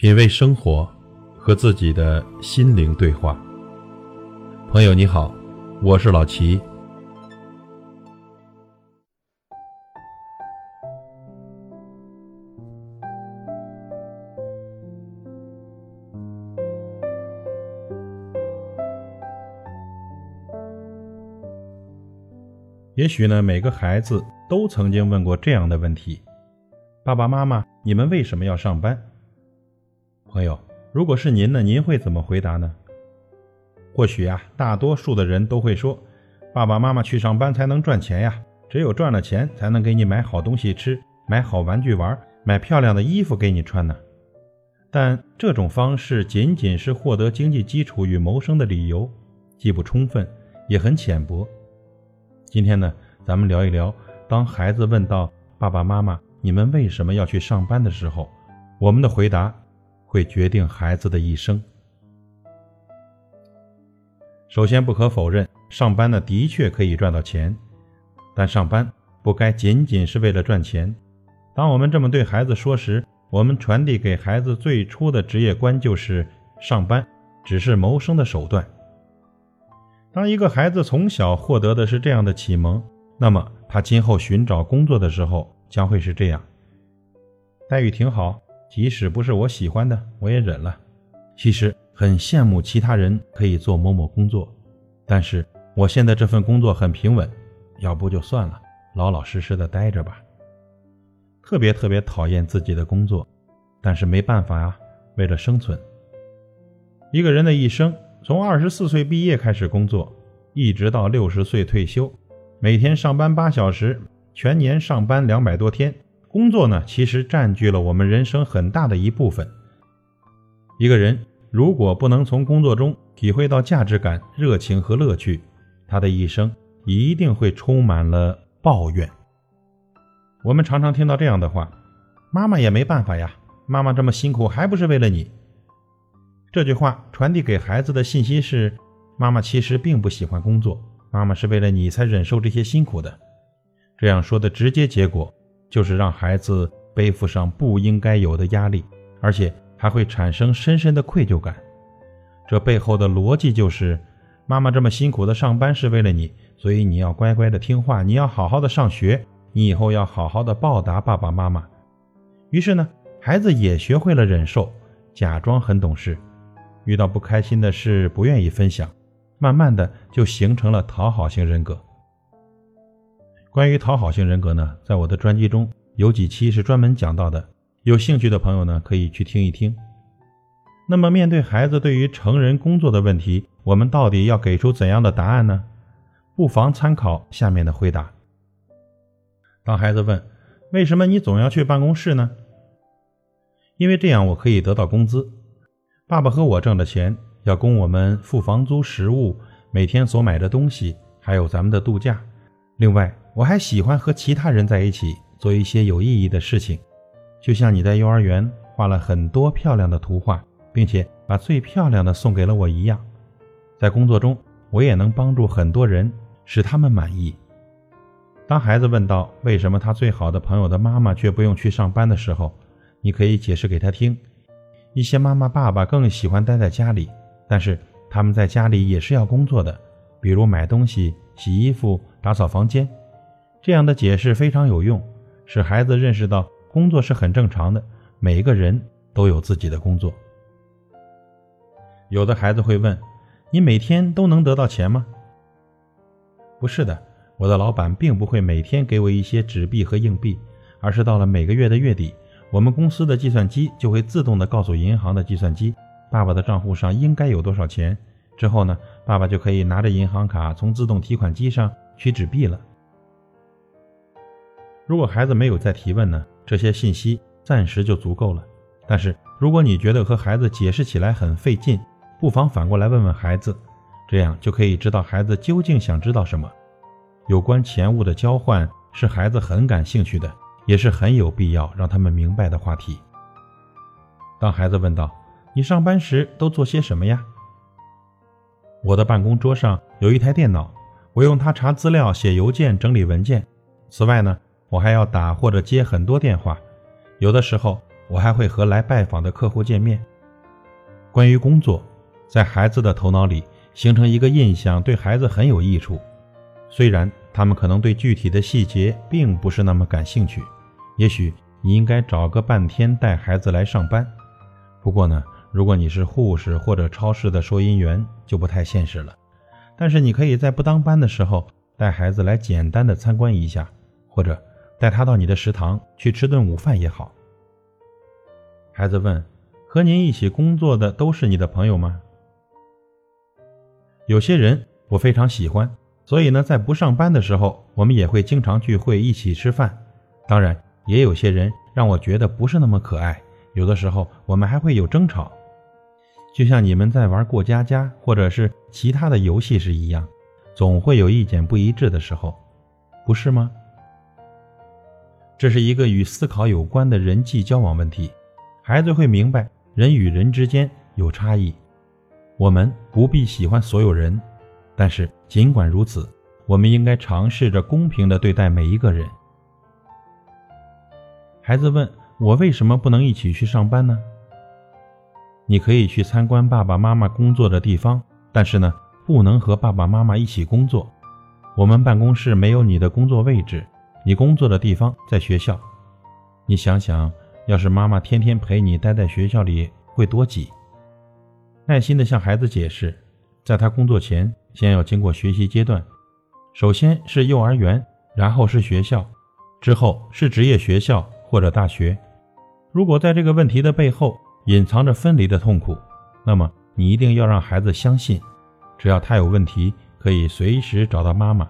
品味生活，和自己的心灵对话。朋友你好，我是老齐。也许呢，每个孩子都曾经问过这样的问题：“爸爸妈妈，你们为什么要上班？”朋友，如果是您呢？您会怎么回答呢？或许啊，大多数的人都会说：“爸爸妈妈去上班才能赚钱呀，只有赚了钱才能给你买好东西吃，买好玩具玩，买漂亮的衣服给你穿呢。”但这种方式仅仅是获得经济基础与谋生的理由，既不充分，也很浅薄。今天呢，咱们聊一聊，当孩子问到“爸爸妈妈，你们为什么要去上班”的时候，我们的回答。会决定孩子的一生。首先，不可否认，上班呢的确可以赚到钱，但上班不该仅仅是为了赚钱。当我们这么对孩子说时，我们传递给孩子最初的职业观就是：上班只是谋生的手段。当一个孩子从小获得的是这样的启蒙，那么他今后寻找工作的时候将会是这样。待遇挺好。即使不是我喜欢的，我也忍了。其实很羡慕其他人可以做某某工作，但是我现在这份工作很平稳，要不就算了，老老实实的待着吧。特别特别讨厌自己的工作，但是没办法呀，为了生存。一个人的一生，从二十四岁毕业开始工作，一直到六十岁退休，每天上班八小时，全年上班两百多天。工作呢，其实占据了我们人生很大的一部分。一个人如果不能从工作中体会到价值感、热情和乐趣，他的一生一定会充满了抱怨。我们常常听到这样的话：“妈妈也没办法呀，妈妈这么辛苦，还不是为了你。”这句话传递给孩子的信息是：妈妈其实并不喜欢工作，妈妈是为了你才忍受这些辛苦的。这样说的直接结果。就是让孩子背负上不应该有的压力，而且还会产生深深的愧疚感。这背后的逻辑就是，妈妈这么辛苦的上班是为了你，所以你要乖乖的听话，你要好好的上学，你以后要好好的报答爸爸妈妈。于是呢，孩子也学会了忍受，假装很懂事，遇到不开心的事不愿意分享，慢慢的就形成了讨好型人格。关于讨好型人格呢，在我的专辑中有几期是专门讲到的，有兴趣的朋友呢可以去听一听。那么，面对孩子对于成人工作的问题，我们到底要给出怎样的答案呢？不妨参考下面的回答。当孩子问：“为什么你总要去办公室呢？”因为这样我可以得到工资。爸爸和我挣的钱要供我们付房租、食物、每天所买的东西，还有咱们的度假。另外，我还喜欢和其他人在一起做一些有意义的事情，就像你在幼儿园画了很多漂亮的图画，并且把最漂亮的送给了我一样。在工作中，我也能帮助很多人，使他们满意。当孩子问到为什么他最好的朋友的妈妈却不用去上班的时候，你可以解释给他听：一些妈妈爸爸更喜欢待在家里，但是他们在家里也是要工作的，比如买东西、洗衣服、打扫房间。这样的解释非常有用，使孩子认识到工作是很正常的，每个人都有自己的工作。有的孩子会问：“你每天都能得到钱吗？”不是的，我的老板并不会每天给我一些纸币和硬币，而是到了每个月的月底，我们公司的计算机就会自动的告诉银行的计算机，爸爸的账户上应该有多少钱。之后呢，爸爸就可以拿着银行卡从自动提款机上取纸币了。如果孩子没有再提问呢，这些信息暂时就足够了。但是如果你觉得和孩子解释起来很费劲，不妨反过来问问孩子，这样就可以知道孩子究竟想知道什么。有关钱物的交换是孩子很感兴趣的，也是很有必要让他们明白的话题。当孩子问道：“你上班时都做些什么呀？”我的办公桌上有一台电脑，我用它查资料、写邮件、整理文件。此外呢。我还要打或者接很多电话，有的时候我还会和来拜访的客户见面。关于工作，在孩子的头脑里形成一个印象，对孩子很有益处。虽然他们可能对具体的细节并不是那么感兴趣，也许你应该找个半天带孩子来上班。不过呢，如果你是护士或者超市的收银员，就不太现实了。但是你可以在不当班的时候带孩子来简单的参观一下，或者带他到你的食堂去吃顿午饭也好。孩子问：“和您一起工作的都是你的朋友吗？”有些人我非常喜欢。所以呢，在不上班的时候，我们也会经常聚会一起吃饭。当然，也有些人让我觉得不是那么可爱。有的时候，我们还会有争吵，就像你们在玩过家家或者是其他的游戏时一样，总会有意见不一致的时候，不是吗？这是一个与思考有关的人际交往问题。孩子会明白，人与人之间有差异，我们不必喜欢所有人。但是，尽管如此，我们应该尝试着公平的对待每一个人。孩子问我为什么不能一起去上班呢？你可以去参观爸爸妈妈工作的地方，但是呢，不能和爸爸妈妈一起工作。我们办公室没有你的工作位置，你工作的地方在学校。你想想，要是妈妈天天陪你待在学校里，会多挤。耐心地向孩子解释，在他工作前。先要经过学习阶段，首先是幼儿园，然后是学校，之后是职业学校或者大学。如果在这个问题的背后隐藏着分离的痛苦，那么你一定要让孩子相信，只要他有问题，可以随时找到妈妈。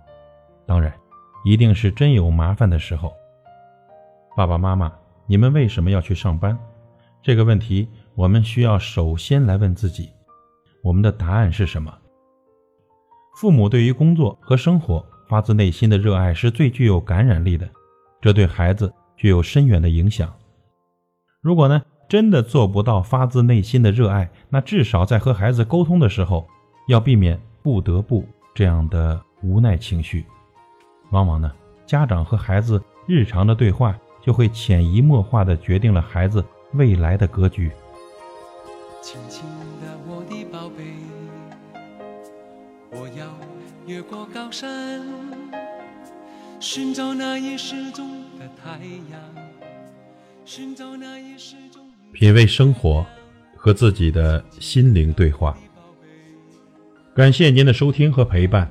当然，一定是真有麻烦的时候。爸爸妈妈，你们为什么要去上班？这个问题我们需要首先来问自己，我们的答案是什么？父母对于工作和生活发自内心的热爱是最具有感染力的，这对孩子具有深远的影响。如果呢真的做不到发自内心的热爱，那至少在和孩子沟通的时候，要避免“不得不”这样的无奈情绪。往往呢，家长和孩子日常的对话就会潜移默化地决定了孩子未来的格局。轻轻的，我的宝贝。我要越过高山，寻找那已失踪的太阳，寻找那已失踪。品味生活，和自己的心灵对话。感谢您的收听和陪伴。